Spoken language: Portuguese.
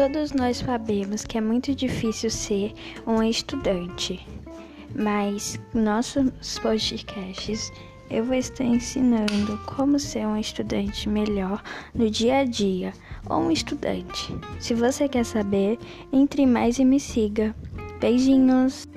Todos nós sabemos que é muito difícil ser um estudante, mas nossos podcasts eu vou estar ensinando como ser um estudante melhor no dia a dia ou um estudante. Se você quer saber, entre mais e me siga. Beijinhos!